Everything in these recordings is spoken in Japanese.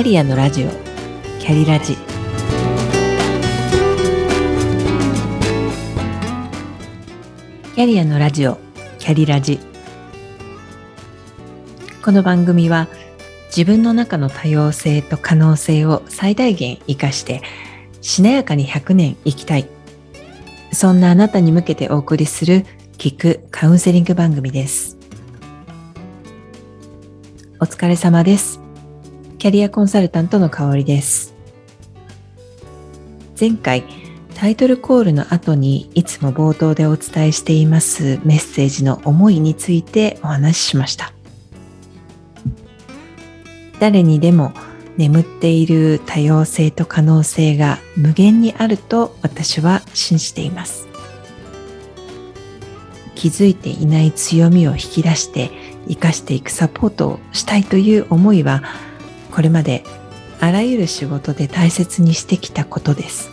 キャリアのラジオ。キャリラジ。キャリアのラジオ。キャリラジ。この番組は自分の中の多様性と可能性を最大限生かしてしなやかに100年生きたい。そんなあなたに向けてお送りする聞くカウンセリング番組です。お疲れ様です。キャリアコンサルタントの香りです。前回タイトルコールの後にいつも冒頭でお伝えしていますメッセージの思いについてお話ししました。誰にでも眠っている多様性と可能性が無限にあると私は信じています。気づいていない強みを引き出して生かしていくサポートをしたいという思いはこれまであらゆる仕事で大切にしてきたことです。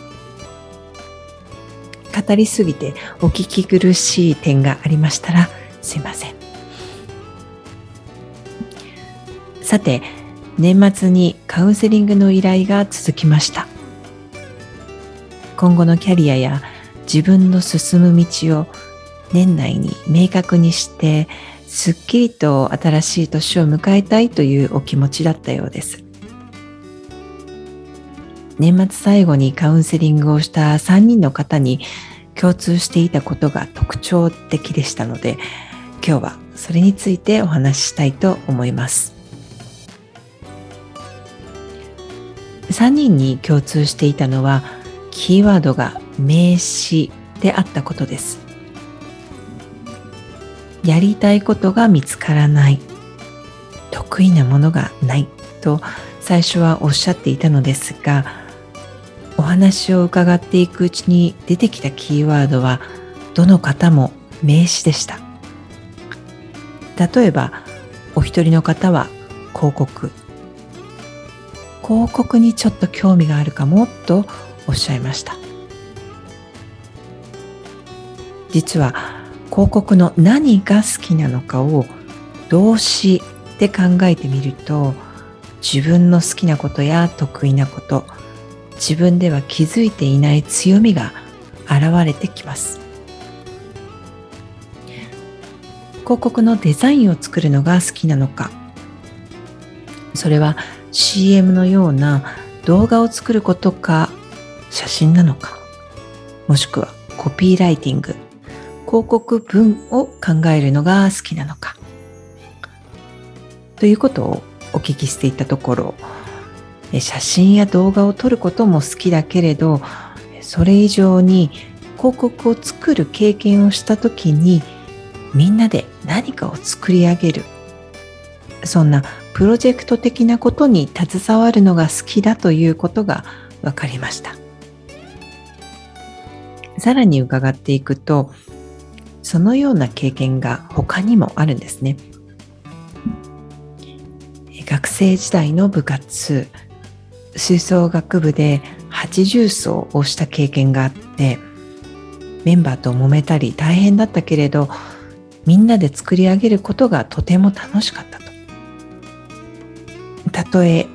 語りすぎてお聞き苦しい点がありましたらすいません。さて年末にカウンセリングの依頼が続きました。今後のキャリアや自分の進む道を年内に明確にしてすっきりと新しい年を迎えたいというお気持ちだったようです。年末最後にカウンセリングをした3人の方に共通していたことが特徴的でしたので今日はそれについてお話ししたいと思います。3人に共通していたのはキーワードが名詞であったことです。やりたいことが見つからない。得意なものがない。と最初はおっしゃっていたのですがお話を伺っていくうちに出てきたキーワードはどの方も名詞でした。例えばお一人の方は広告。広告にちょっと興味があるかもとおっしゃいました。実は広告の何が好きなのかを動詞で考えてみると自分の好きなことや得意なこと自分では気づいていない強みが現れてきます。広告のデザインを作るのが好きなのかそれは CM のような動画を作ることか写真なのかもしくはコピーライティング。広告文を考えるのが好きなのか。ということをお聞きしていたところ写真や動画を撮ることも好きだけれどそれ以上に広告を作る経験をした時にみんなで何かを作り上げる。そんなプロジェクト的なことに携わるのが好きだということが分かりました。さらに伺っていくとそのような経験が他にもあるんですね。学生時代の部活吹奏楽部で80走をした経験があってメンバーと揉めたり大変だったけれどみんなで作り上げることがとても楽しかったと。たとえ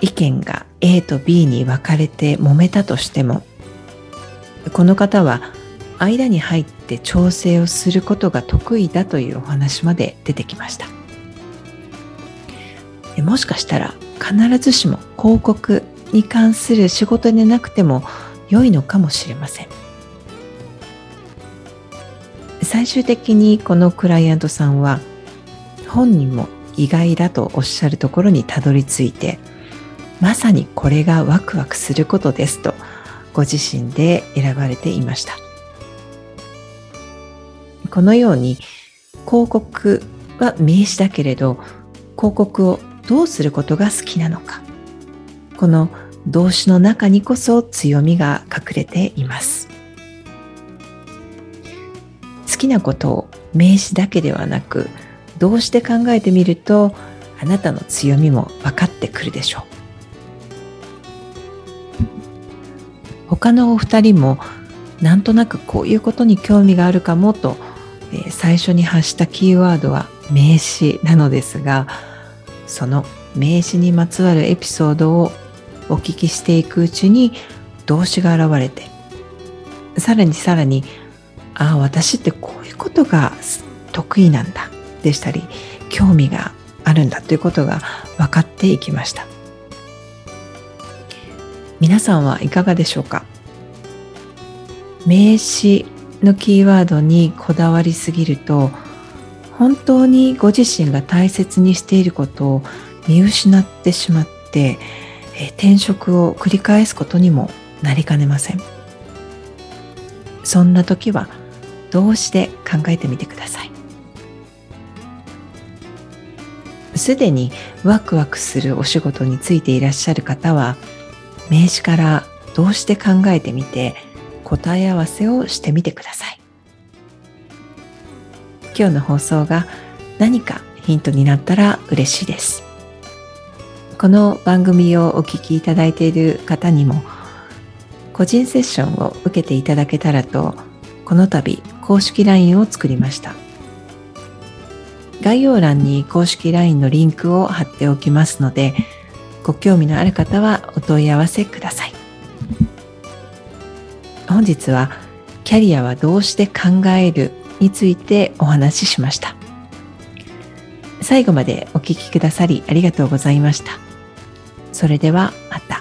意見が A と B に分かれて揉めたとしてもこの方は間に入ってて調整をすることが得意だというお話まで出てきました。もしかしたら必ずしも広告に関する仕事でなくても良いのかもしれません。最終的にこのクライアントさんは本人も意外だとおっしゃるところにたどり着いてまさにこれがワクワクすることですとご自身で選ばれていました。このように広告は名詞だけれど広告をどうすることが好きなのか。この動詞の中にこそ強みが隠れています。好きなことを名詞だけではなく動詞で考えてみるとあなたの強みも分かってくるでしょう。他のお二人もなんとなくこういうことに興味があるかもと、え、最初に発したキーワードは名詞なのですがその名詞にまつわるエピソードをお聞きしていくうちに動詞が現れてさらにさらにああ私ってこういうことが得意なんだでしたり興味があるんだということが分かっていきました。皆さんはいかがでしょうか？名詞のキーワードにこだわりすぎると本当にご自身が大切にしていることを見失ってしまって、え転職を繰り返すことにもなりかねません。そんな時は動詞で考えてみてください。すでにワクワクするお仕事についていらっしゃる方は名詞から動詞で考えてみて答え合わせをしてみてください。今日の放送が何かヒントになったら嬉しいです。この番組をお聞きいただいている方にも個人セッションを受けていただけたらとこの度公式 LINE を作りました。概要欄に公式 LINE のリンクを貼っておきますのでご興味のある方はお問い合わせください。本日はキャリアはどうして考えるについてお話ししました。最後までお聴きくださりありがとうございました。それではまた。